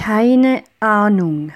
Keine Ahnung.